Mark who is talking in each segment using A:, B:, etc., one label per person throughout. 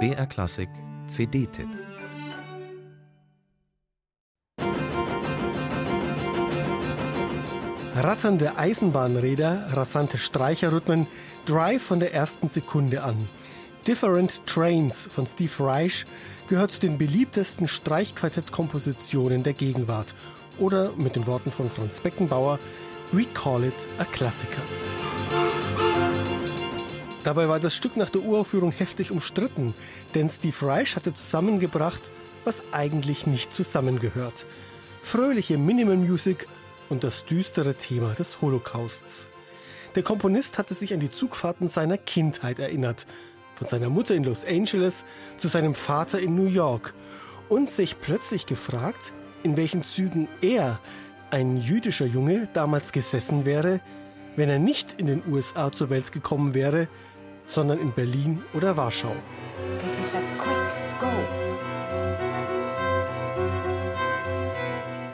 A: BR Klassik CD-Tipp
B: Ratternde Eisenbahnräder, rasante Streicherrhythmen, Drive von der ersten Sekunde an. Different Trains von Steve Reich gehört zu den beliebtesten Streichquartettkompositionen der Gegenwart. Oder mit den Worten von Franz Beckenbauer, We call it a Klassiker. Dabei war das Stück nach der Uraufführung heftig umstritten, denn Steve Reich hatte zusammengebracht, was eigentlich nicht zusammengehört. Fröhliche Minimal Music und das düstere Thema des Holocausts. Der Komponist hatte sich an die Zugfahrten seiner Kindheit erinnert, von seiner Mutter in Los Angeles zu seinem Vater in New York und sich plötzlich gefragt, in welchen Zügen er, ein jüdischer Junge, damals gesessen wäre, wenn er nicht in den USA zur Welt gekommen wäre, sondern in Berlin oder Warschau.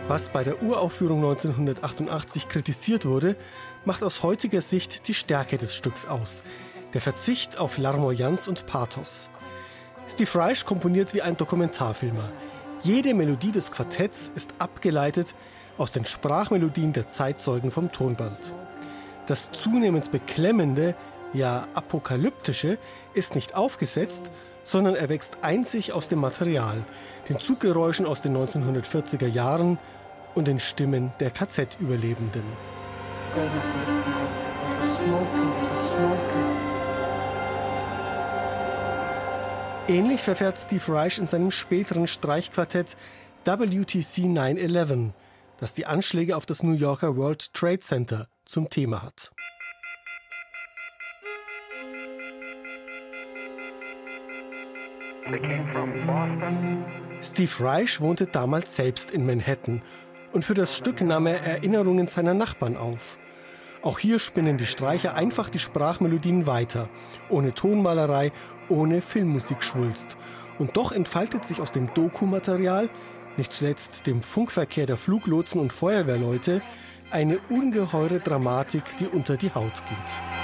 B: Was bei der Uraufführung 1988 kritisiert wurde, macht aus heutiger Sicht die Stärke des Stücks aus. Der Verzicht auf Larmoyanz und Pathos. Steve Reich komponiert wie ein Dokumentarfilmer. Jede Melodie des Quartetts ist abgeleitet aus den Sprachmelodien der Zeitzeugen vom Tonband. Das zunehmend beklemmende ja apokalyptische, ist nicht aufgesetzt, sondern erwächst einzig aus dem Material, den Zuggeräuschen aus den 1940er Jahren und den Stimmen der KZ-Überlebenden. Ähnlich verfährt Steve Reich in seinem späteren Streichquartett WTC 911, das die Anschläge auf das New Yorker World Trade Center zum Thema hat. Steve Reich wohnte damals selbst in Manhattan und für das Stück nahm er Erinnerungen seiner Nachbarn auf. Auch hier spinnen die Streicher einfach die Sprachmelodien weiter, ohne Tonmalerei, ohne Filmmusikschwulst. Und doch entfaltet sich aus dem Dokumaterial, nicht zuletzt dem Funkverkehr der Fluglotsen und Feuerwehrleute, eine ungeheure Dramatik, die unter die Haut geht.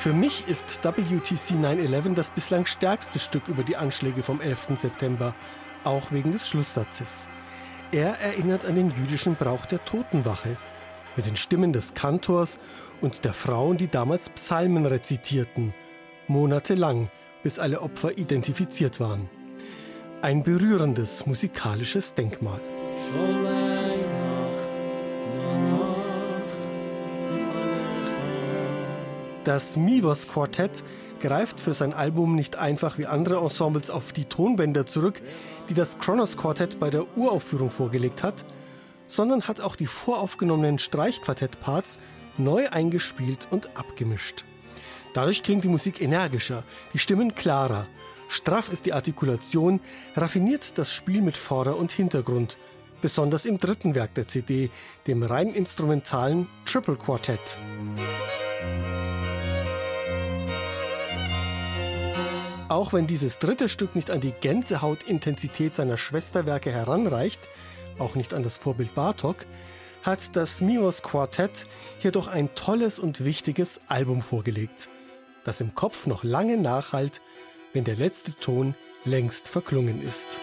B: Für mich ist WTC 911 das bislang stärkste Stück über die Anschläge vom 11. September, auch wegen des Schlusssatzes. Er erinnert an den jüdischen Brauch der Totenwache mit den Stimmen des Kantors und der Frauen, die damals Psalmen rezitierten, monatelang, bis alle Opfer identifiziert waren. Ein berührendes musikalisches Denkmal. Das Mivos Quartett greift für sein Album nicht einfach wie andere Ensembles auf die Tonbänder zurück, die das Kronos Quartett bei der Uraufführung vorgelegt hat, sondern hat auch die voraufgenommenen Streichquartettparts neu eingespielt und abgemischt. Dadurch klingt die Musik energischer, die Stimmen klarer, straff ist die Artikulation, raffiniert das Spiel mit Vorder- und Hintergrund, besonders im dritten Werk der CD, dem rein instrumentalen Triple Quartett. Auch wenn dieses dritte Stück nicht an die Gänsehautintensität seiner Schwesterwerke heranreicht, auch nicht an das Vorbild Bartok, hat das Mios Quartett hier doch ein tolles und wichtiges Album vorgelegt, das im Kopf noch lange nachhalt, wenn der letzte Ton längst verklungen ist.